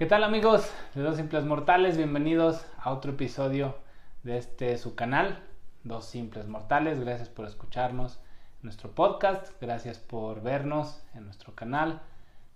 ¿Qué tal amigos de Dos Simples Mortales? Bienvenidos a otro episodio de este su canal, Dos Simples Mortales. Gracias por escucharnos en nuestro podcast, gracias por vernos en nuestro canal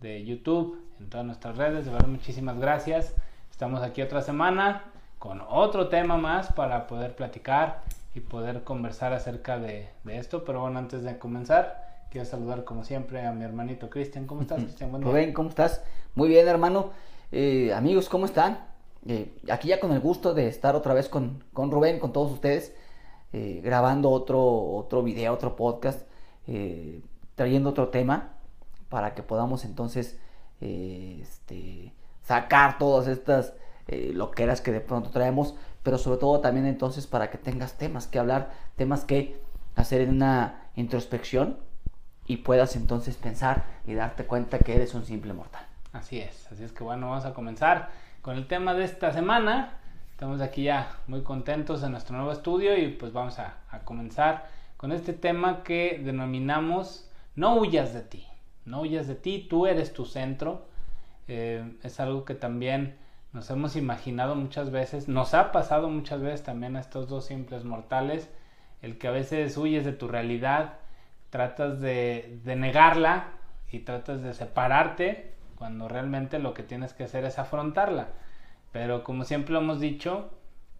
de YouTube, en todas nuestras redes. De verdad, muchísimas gracias. Estamos aquí otra semana con otro tema más para poder platicar y poder conversar acerca de, de esto. Pero bueno, antes de comenzar, quiero saludar como siempre a mi hermanito Cristian. ¿Cómo estás, Cristian? Rubén, ¿cómo estás? Muy bien, hermano. Eh, amigos, ¿cómo están? Eh, aquí ya con el gusto de estar otra vez con, con Rubén, con todos ustedes, eh, grabando otro, otro video, otro podcast, trayendo otro tema para que podamos entonces este, sacar todas estas loqueras que de pronto traemos, pero sobre todo también entonces para que tengas temas que hablar, temas que hacer en una introspección y puedas entonces pensar y darte cuenta que eres un simple mortal. Así es, así es que bueno, vamos a comenzar con el tema de esta semana. Estamos aquí ya muy contentos en nuestro nuevo estudio y pues vamos a, comenzar con este tema que denominamos no huyas de ti, no huyas de ti, tú eres tu centro. Eh, es algo que también nos hemos imaginado muchas veces, nos ha pasado muchas veces también a estos dos simples mortales, el que a veces huyes de tu realidad, tratas de, de negarla y tratas de separarte cuando realmente lo que tienes que hacer es afrontarla. Pero como siempre lo hemos dicho,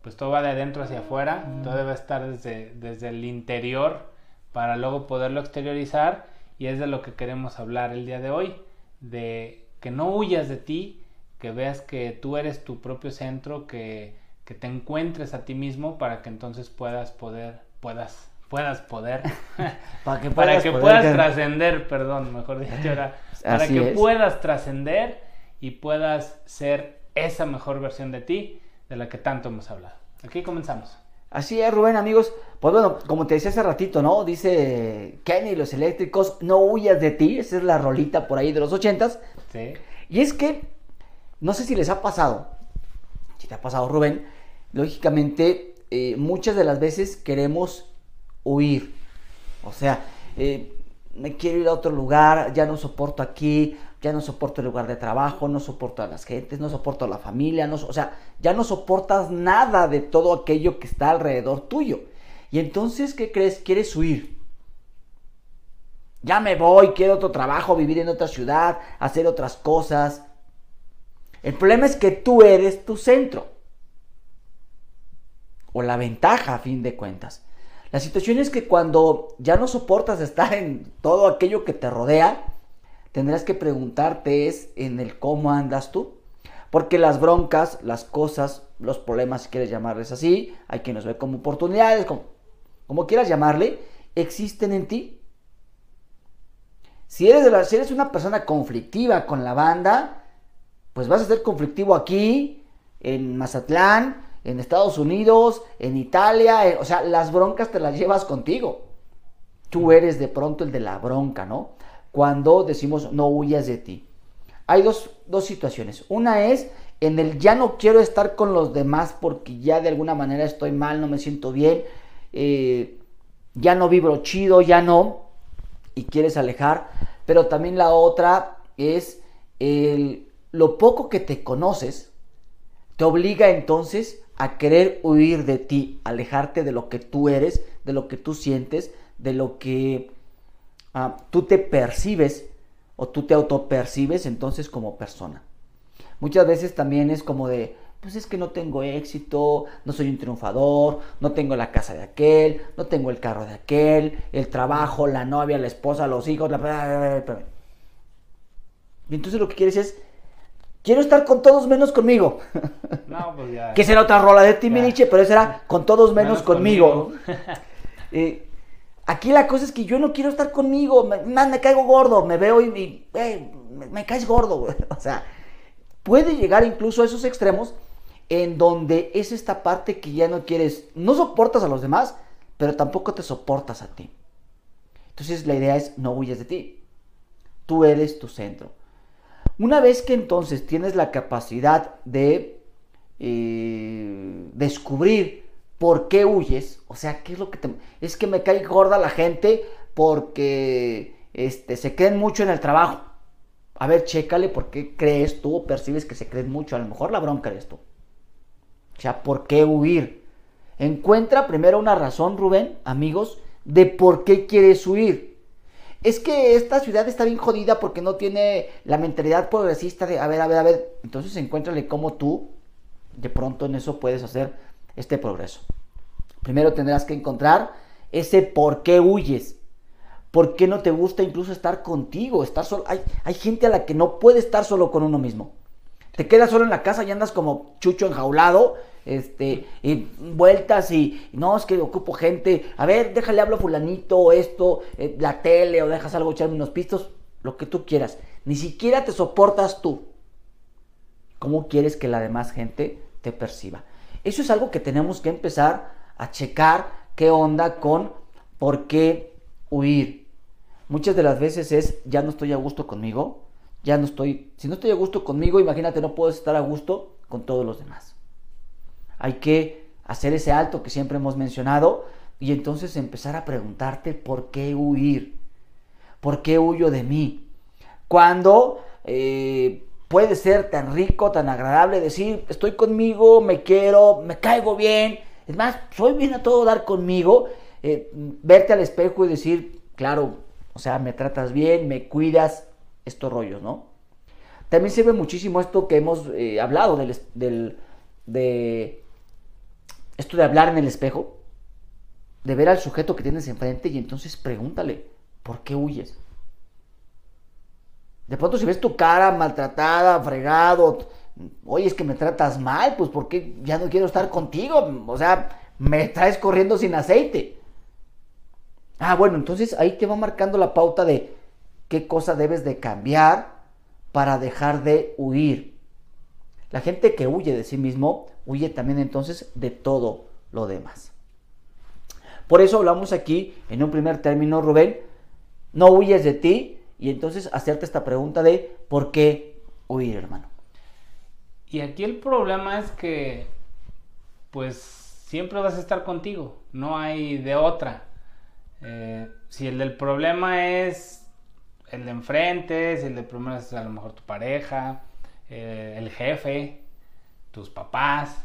pues todo va de adentro hacia afuera, todo debe estar desde, desde el interior para luego poderlo exteriorizar y es de lo que queremos hablar el día de hoy, de que no huyas de ti, que veas que tú eres tu propio centro, que, que te encuentres a ti mismo para que entonces puedas poder, puedas, puedas poder, para que puedas, puedas trascender, perdón, mejor dicho, ahora para que puedas trascender y puedas ser esa mejor versión de ti de la que tanto hemos hablado. Aquí comenzamos. Así es, Rubén, amigos. Pues bueno, como te decía hace ratito, ¿no? Dice Kenny, los eléctricos, no huyas de ti. Esa es la rolita por ahí de los ochentas. Sí. Y es que, no sé si les ha pasado, si te ha pasado, Rubén, lógicamente, eh, muchas de las veces queremos huir. O sea, eh, me quiero ir a otro lugar, ya no soporto aquí, ya no soporto el lugar de trabajo, no soporto a las gentes, no soporto a la familia, no, o sea, ya no soportas nada de todo aquello que está alrededor tuyo. Y entonces, ¿qué crees? Quieres huir. Ya me voy, quiero otro trabajo, vivir en otra ciudad, hacer otras cosas. El problema es que tú eres tu centro. O la ventaja, a fin de cuentas. La situación es que cuando ya no soportas estar en todo aquello que te rodea, tendrás que preguntarte es en el cómo andas tú. Porque las broncas, las cosas, los problemas, si quieres llamarles así, hay quien los ve como oportunidades, como, quieras llamarle, existen en ti. Si eres, de la, si eres una persona conflictiva con la banda, pues vas a ser conflictivo aquí, en Mazatlán, en Estados Unidos, en Italia, o sea, las broncas te las llevas contigo. Tú eres de pronto el de la bronca, ¿no? Cuando decimos no huyas de ti. Hay dos, situaciones. Una es en el ya no quiero estar con los demás porque ya de alguna manera estoy mal, no me siento bien, eh, ya no vibro chido, ya no, y quieres alejar. Pero también la otra es el, lo poco que te conoces, te obliga entonces a querer huir de ti, alejarte de lo que tú eres, de lo que tú sientes, de lo que ah, tú te percibes o tú te autopercibes entonces como persona. Muchas veces también es como de, pues es que no tengo éxito, no soy un triunfador, no tengo la casa de aquel, no tengo el carro de aquel, el trabajo, la novia, la esposa, los hijos, la... Y entonces lo que quieres es Quiero estar con todos menos conmigo. No, pues ya. que será otra rola de Timbiriche, pero esa era con todos menos, conmigo. Eh, aquí la cosa es que yo no quiero estar conmigo. Me, me caigo gordo. Me veo y, eh, me, caes gordo. O sea, puede llegar incluso a esos extremos en donde es esta parte que ya no quieres, no soportas a los demás, pero tampoco te soportas a ti. Entonces la idea es no huyes de ti. Tú eres tu centro. Una vez que entonces tienes la capacidad de eh, descubrir por qué huyes, o sea, qué es lo que te... Es que me cae gorda la gente porque este, se queden mucho en el trabajo. a ver, chécale por qué crees tú o percibes que se creen mucho. A lo mejor la bronca eres tú. O sea, ¿por qué huir? Encuentra primero una razón, Rubén, amigos, de por qué quieres huir. Es que esta ciudad está bien jodida porque no tiene la mentalidad progresista de, a ver, a ver, a ver. Entonces encuéntrale cómo tú, de pronto en eso puedes hacer este progreso. Primero tendrás que encontrar ese por qué huyes. ¿Por qué no te gusta incluso estar contigo? Estar solo. Hay, hay gente a la que no puede estar solo con uno mismo. Te quedas solo en la casa y andas como chucho enjaulado, este, y vueltas y no, es que ocupo gente. A ver, déjale hablo a fulanito, esto, eh, la tele, o dejas algo echarme unos pistos, lo que tú quieras. Ni siquiera te soportas tú. ¿Cómo quieres que la demás gente te perciba? Eso es algo que tenemos que empezar a checar qué onda con por qué huir. Muchas de las veces es, ya no estoy a gusto conmigo, ya no estoy, si no estoy a gusto conmigo, imagínate, no puedo estar a gusto con todos los demás. Hay que hacer ese alto que siempre hemos mencionado y entonces empezar a preguntarte por qué huir, por qué huyo de mí. Cuando eh, puede ser tan rico, tan agradable decir, estoy conmigo, me quiero, me caigo bien, es más, soy bien a todo dar conmigo, eh, verte al espejo y decir, claro, o sea, me tratas bien, me cuidas, estos rollos, ¿no? También se ve muchísimo esto que hemos eh, hablado del, del, de esto de hablar en el espejo, de ver al sujeto que tienes enfrente y entonces pregúntale, ¿por qué huyes? De pronto si ves tu cara maltratada, fregado, oye, es que me tratas mal, pues porque ya no quiero estar contigo, o sea, me traes corriendo sin aceite. Ah, bueno, entonces ahí te va marcando la pauta de qué cosa debes de cambiar para dejar de huir. La gente que huye de sí mismo, huye también entonces de todo lo demás. Por eso hablamos aquí en un primer término, Rubén, no huyes de ti y entonces hacerte esta pregunta de ¿por qué huir, hermano? Y aquí el problema es que, pues, siempre vas a estar contigo, no hay de otra. Eh, si el del problema es el de enfrente, si el del problema es a lo mejor tu pareja, eh, el jefe, tus papás,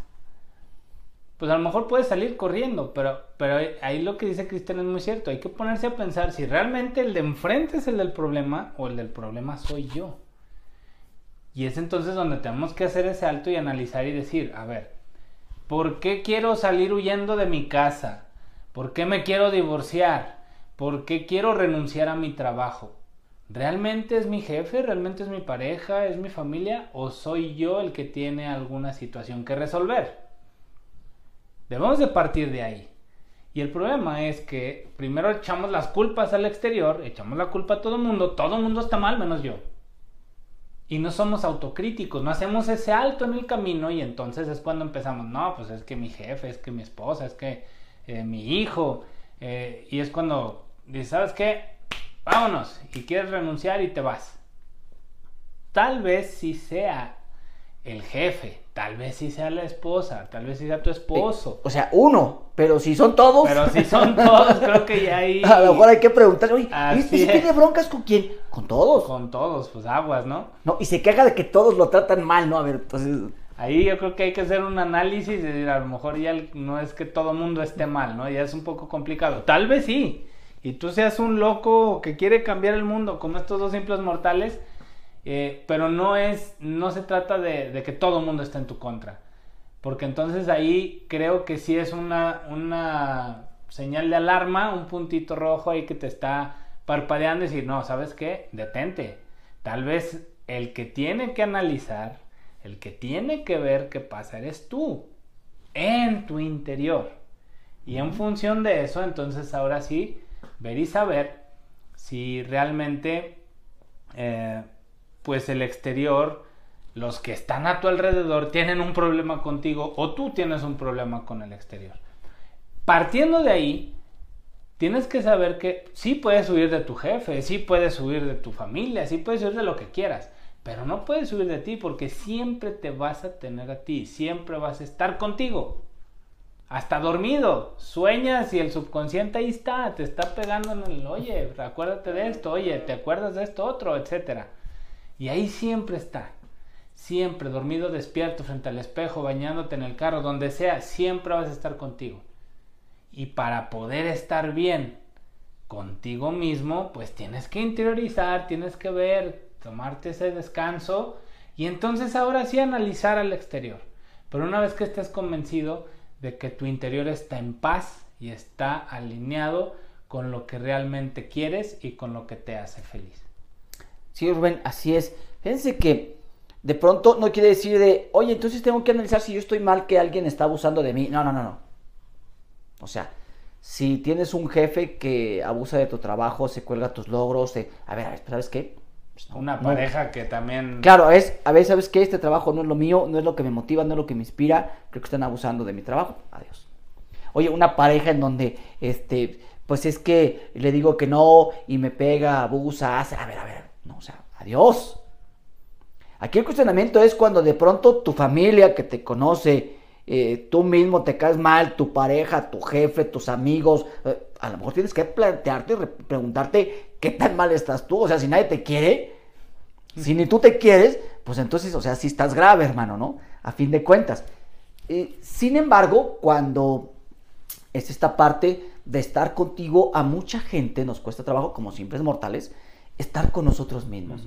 pues a lo mejor puedes salir corriendo, pero, pero ahí lo que dice Cristian es muy cierto, hay que ponerse a pensar si realmente el de enfrente es el del problema o el del problema soy yo. Y es entonces donde tenemos que hacer ese alto y analizar y decir, a ver, ¿por qué quiero salir huyendo de mi casa? ¿Por qué me quiero divorciar? ¿Por qué quiero renunciar a mi trabajo? ¿Realmente es mi jefe? ¿Realmente es mi pareja? ¿Es mi familia? ¿O soy yo el que tiene alguna situación que resolver? Debemos de partir de ahí. Y el problema es que primero echamos las culpas al exterior, echamos la culpa a todo el mundo, todo el mundo está mal menos yo y no somos autocríticos, no hacemos ese alto en el camino y entonces es cuando empezamos, no, pues es que mi jefe, es que mi esposa, es que eh, mi hijo, eh, y es cuando dices, ¿sabes qué? Vámonos, y quieres renunciar y te vas. Tal vez si sea el jefe, tal vez si sea la esposa, tal vez si sea tu esposo. O sea, uno, pero si son todos. Pero si son todos, creo que ya ahí. A lo mejor hay que preguntar, oye, ¿y si tiene broncas con quién? Con todos. Con todos, pues aguas, ¿no? No, y se queja de que todos lo tratan mal, ¿no? A ver, entonces. Ahí yo creo que hay que hacer un análisis y decir, a lo mejor ya no es que todo mundo esté mal, ¿no? Ya es un poco complicado. Tal vez sí. Y tú seas un loco que quiere cambiar el mundo como estos dos simples mortales eh, pero no es, no se trata de, que todo el mundo esté en tu contra. Porque entonces ahí creo que sí es una, una señal de alarma, un puntito rojo ahí que te está parpadeando y decir, no, ¿sabes qué? Detente. Tal vez el que tiene que analizar, el que tiene que ver qué pasa, eres tú, en tu interior. Y en función de eso, entonces ahora sí, ver y saber si realmente eh, pues el exterior, los que están a tu alrededor tienen un problema contigo o tú tienes un problema con el exterior. Partiendo de ahí, tienes que saber que sí puedes huir de tu jefe, sí puedes huir de tu familia, sí puedes huir de lo que quieras, pero no puedes huir de ti porque siempre te vas a tener a ti, siempre vas a estar contigo. Hasta dormido, sueñas y el subconsciente ahí está, te está pegando en el, oye, acuérdate de esto, oye, te acuerdas de esto otro, etcétera. Y ahí siempre está. Siempre, dormido, despierto, frente al espejo, bañándote en el carro, donde sea, siempre vas a estar contigo. Y para poder estar bien contigo mismo, pues tienes que interiorizar, tienes que ver, tomarte ese descanso y entonces ahora sí analizar al exterior. Pero una vez que estés convencido de que tu interior está en paz y está alineado con lo que realmente quieres y con lo que te hace feliz. Sí, Rubén, así es. Fíjense que de pronto no quiere decir de, oye, entonces tengo que analizar si yo estoy mal que alguien está abusando de mí. No, no, no, no. O sea, si tienes un jefe que abusa de tu trabajo, se cuelga tus logros, a ver, a ver, ¿sabes qué? Pues Una pareja que también... Claro, es, a ver, ¿sabes qué? Este trabajo no es lo mío, no es lo que me motiva, no es lo que me inspira, creo que están abusando de mi trabajo. Adiós. Oye, una pareja en donde, este, pues es que le digo que no y me pega, abusa, hace, a ver, a ver, no, o sea, adiós. Aquí el cuestionamiento es cuando de pronto tu familia que te conoce, eh, tú mismo te caes mal, tu pareja, tu jefe, tus amigos, eh, a lo mejor tienes que plantearte, preguntarte qué tan mal estás tú, o sea, si nadie te quiere, si ni tú te quieres, pues entonces, o sea, si estás grave, hermano, ¿no? A fin de cuentas. Eh, sin embargo, cuando es esta parte de estar contigo, a mucha gente nos cuesta trabajo, como simples mortales, estar con nosotros mismos.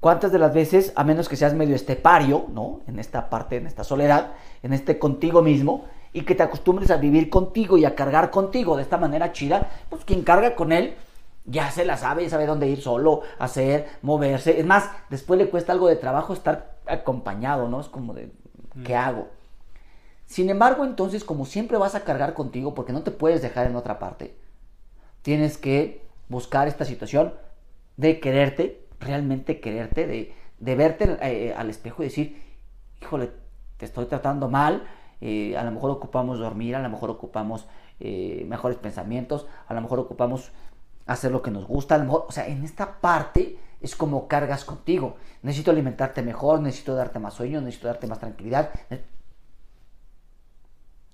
¿Cuántas de las veces, a menos que seas medio estepario, ¿no? En esta parte, en esta soledad, en este contigo mismo, y que te acostumbres a vivir contigo y a cargar contigo de esta manera chida, pues quien carga con él ya se la sabe, ya sabe dónde ir solo, hacer, moverse. Es más, después le cuesta algo de trabajo estar acompañado, ¿no? Es como de, ¿qué mm. hago? Sin embargo, entonces, como siempre vas a cargar contigo, porque no te puedes dejar en otra parte, tienes que buscar esta situación de quererte, realmente quererte, de, de verte eh, al espejo y decir, híjole, te estoy tratando mal, eh, a lo mejor ocupamos dormir, a lo mejor ocupamos eh, mejores pensamientos, a lo mejor ocupamos hacer lo que nos gusta, a lo mejor, o sea, en esta parte es como cargas contigo. Necesito alimentarte mejor, necesito darte más sueño, necesito darte más tranquilidad.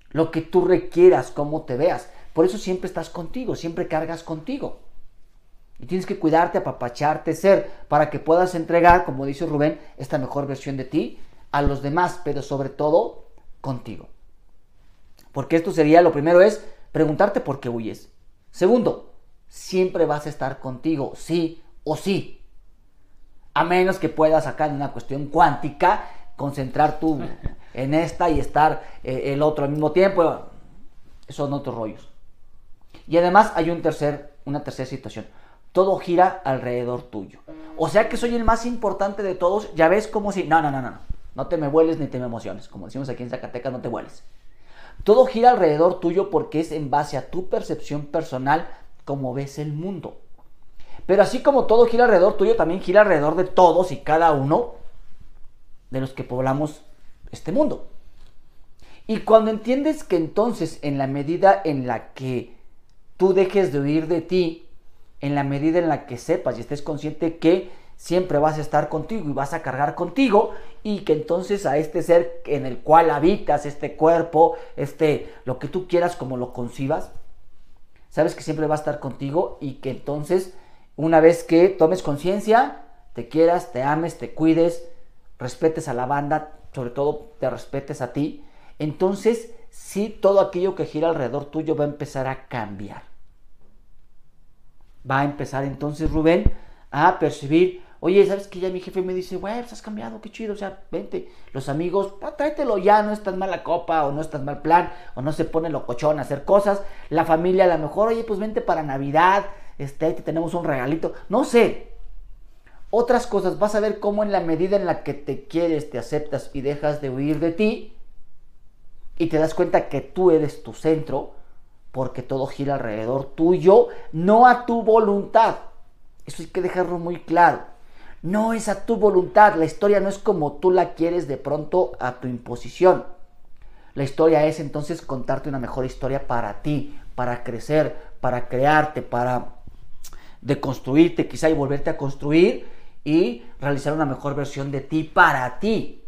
Lo que tú requieras, cómo te veas. Por eso siempre estás contigo, siempre cargas contigo. Y tienes que cuidarte, apapacharte, ser, para que puedas entregar, como dice Rubén, esta mejor versión de ti a los demás, pero sobre todo contigo. Porque esto sería, lo primero es preguntarte por qué huyes. Segundo, siempre vas a estar contigo, sí o sí. A menos que puedas acá en una cuestión cuántica, concentrar tú en esta y estar eh, el otro al mismo tiempo. Son otros rollos. Y además hay un tercer, una tercera situación todo gira alrededor tuyo. O sea que soy el más importante de todos, ya ves como si, no, no, no, no, no te me vueles ni te me emociones, como decimos aquí en Zacatecas, no te vueles. Todo gira alrededor tuyo porque es en base a tu percepción personal como ves el mundo. Pero así como todo gira alrededor tuyo, también gira alrededor de todos y cada uno de los que poblamos este mundo. Y cuando entiendes que entonces en la medida en la que tú dejes de huir de ti, en la medida en la que sepas y estés consciente que siempre vas a estar contigo y vas a cargar contigo y que entonces a este ser en el cual habitas, este cuerpo, este lo que tú quieras como lo concibas, sabes que siempre va a estar contigo y que entonces una vez que tomes conciencia, te quieras, te ames, te cuides, respetes a la banda, sobre todo te respetes a ti, entonces sí todo aquello que gira alrededor tuyo va a empezar a cambiar. Va a empezar entonces Rubén a percibir, oye, ¿sabes que ya mi jefe me dice, güey, pues has cambiado, qué chido, o sea, vente, los amigos, pues, tráetelo ya, no es tan mala copa, o no es tan mal plan, o no se pone locochón a hacer cosas, la familia a lo mejor, oye, pues vente para Navidad, este, te tenemos un regalito, no sé, otras cosas, vas a ver cómo en la medida en la que te quieres, te aceptas y dejas de huir de ti, y te das cuenta que tú eres tu centro, porque todo gira alrededor tuyo, no a tu voluntad. Eso hay que dejarlo muy claro. No es a tu voluntad, la historia no es como tú la quieres de pronto a tu imposición. La historia es entonces contarte una mejor historia para ti, para crecer, para crearte, para deconstruirte quizá y volverte a construir y realizar una mejor versión de ti para ti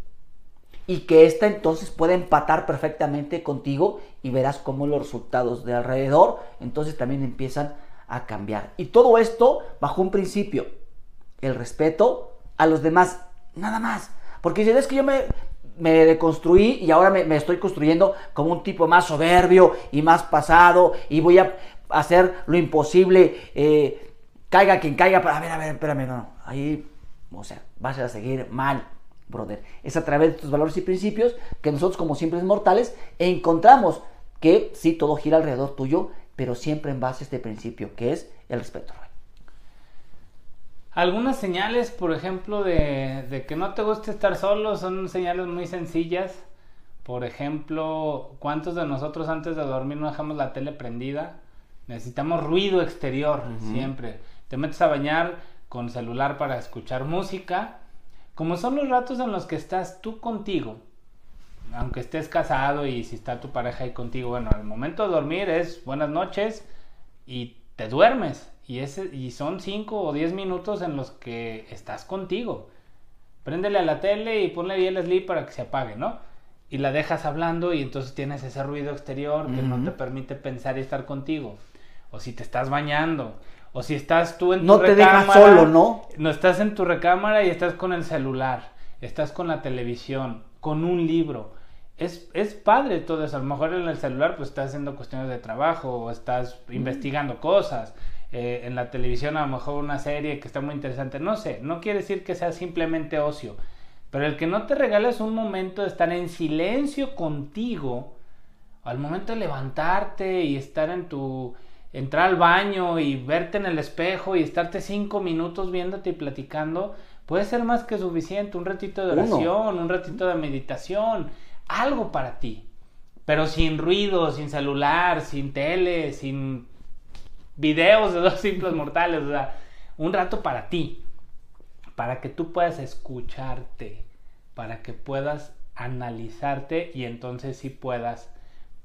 y que esta entonces puede empatar perfectamente contigo y verás cómo los resultados de alrededor entonces también empiezan a cambiar. Y todo esto bajo un principio. El respeto a los demás, nada más. Porque si es que yo me, me deconstruí y ahora me, estoy construyendo como un tipo más soberbio y más pasado y voy a hacer lo imposible, eh, caiga quien caiga, pero a ver, a ver, espérame, no, ahí, o sea, vas a seguir mal, brother. Es a través de tus valores y principios que nosotros como simples mortales encontramos que sí, todo gira alrededor tuyo, pero siempre en base a este principio, que es el respeto. Algunas señales, por ejemplo, de, que no te guste estar solo son señales muy sencillas. Por ejemplo, ¿cuántos de nosotros antes de dormir no dejamos la tele prendida? Necesitamos ruido exterior siempre. Te metes a bañar con celular para escuchar música. Como son los ratos en los que estás tú contigo, aunque estés casado y si está tu pareja ahí contigo, bueno, al momento de dormir es buenas noches y te duermes. Y, ese, y son 5 o 10 minutos en los que estás contigo. Préndele a la tele y ponle ahí el sleep para que se apague, ¿no? Y la dejas hablando y entonces tienes ese ruido exterior que no te permite pensar y estar contigo. O si te estás bañando. O si estás tú en tu no recámara. No te dejas solo, ¿no? No estás en tu recámara y estás con el celular. Estás con la televisión, con un libro. Es, es, padre todo eso. A lo mejor en el celular pues estás haciendo cuestiones de trabajo o estás investigando cosas eh, en la televisión a lo mejor una serie que está muy interesante, no sé, no quiere decir que sea simplemente ocio, pero el que no te regales un momento de estar en silencio contigo, al momento de levantarte y estar en tu, entrar al baño y verte en el espejo y estarte cinco minutos viéndote y platicando, puede ser más que suficiente, un ratito de oración, un ratito de meditación, algo para ti, pero sin ruido, sin celular, sin tele, sin videos de dos simples mortales, o sea, un rato para ti, para que tú puedas escucharte, para que puedas analizarte y entonces sí puedas,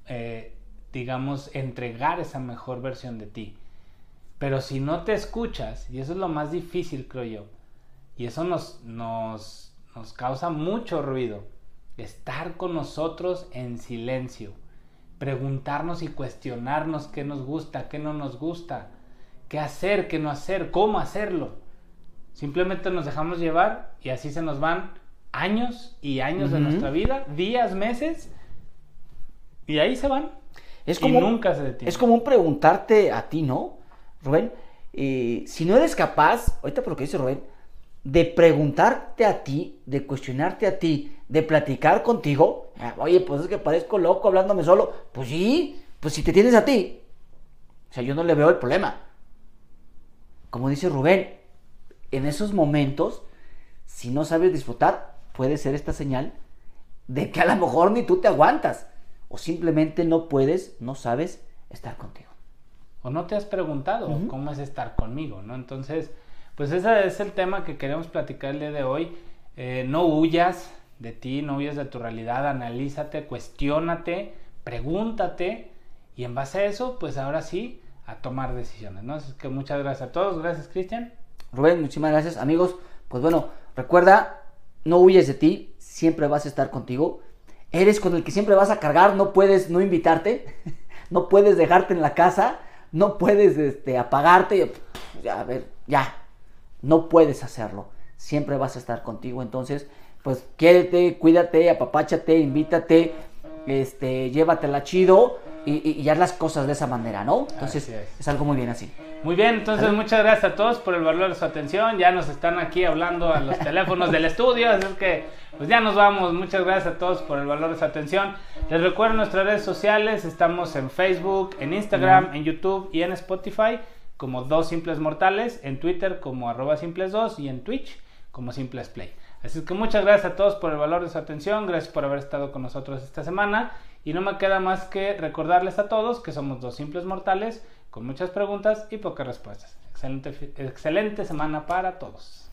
eh, digamos, entregar esa mejor versión de ti. Pero si no te escuchas, y eso es lo más difícil, creo yo, y eso nos, nos, nos causa mucho ruido, estar con nosotros en silencio preguntarnos y cuestionarnos qué nos gusta, qué no nos gusta, qué hacer, qué no hacer, cómo hacerlo. Simplemente nos dejamos llevar y así se nos van años y años de nuestra vida, días, meses, y ahí se van. Es como, y nunca se detienen. Es como preguntarte a ti, ¿no, Rubén? Eh, si no eres capaz, ahorita por lo que dice Rubén, de preguntarte a ti, de cuestionarte a ti, de platicar contigo. Ah, oye, pues es que parezco loco hablándome solo. Pues sí, pues si te tienes a ti. O sea, yo no le veo el problema. Como dice Rubén, en esos momentos, si no sabes disfrutar, puede ser esta señal de que a lo mejor ni tú te aguantas. O simplemente no puedes, no sabes estar contigo. O no te has preguntado cómo es estar conmigo, ¿no? Entonces, pues ese es el tema que queremos platicar el día de hoy. Eh, no huyas de ti, no huyas de tu realidad, analízate, cuestiónate, pregúntate y en base a eso, pues ahora sí, a tomar decisiones, ¿no? Así que muchas gracias a todos, gracias Cristian. Rubén, muchísimas gracias amigos. Pues bueno, recuerda, no huyes de ti, siempre vas a estar contigo. Eres con el que siempre vas a cargar, no puedes no invitarte, no puedes dejarte en la casa, no puedes este, apagarte. Ya, a ver, ya, no puedes hacerlo. Siempre vas a estar contigo. Entonces, pues quiérete, cuídate, apapáchate, invítate, este, llévatela chido y, y, haz las cosas de esa manera, ¿no? Entonces, es. algo muy bien así. Muy bien, entonces muchas gracias a todos por el valor de su atención. Ya nos están aquí hablando a los teléfonos del estudio, así que pues ya nos vamos. Muchas gracias a todos por el valor de su atención. Les recuerdo nuestras redes sociales, estamos en Facebook, en Instagram, en YouTube y en Spotify como Dos Simples Mortales, en Twitter como arroba simples 2 y en Twitch como Simples Play. Así que muchas gracias a todos por el valor de su atención, gracias por haber estado con nosotros esta semana y no me queda más que recordarles a todos que somos dos simples mortales con muchas preguntas y pocas respuestas. Excelente, excelente semana para todos.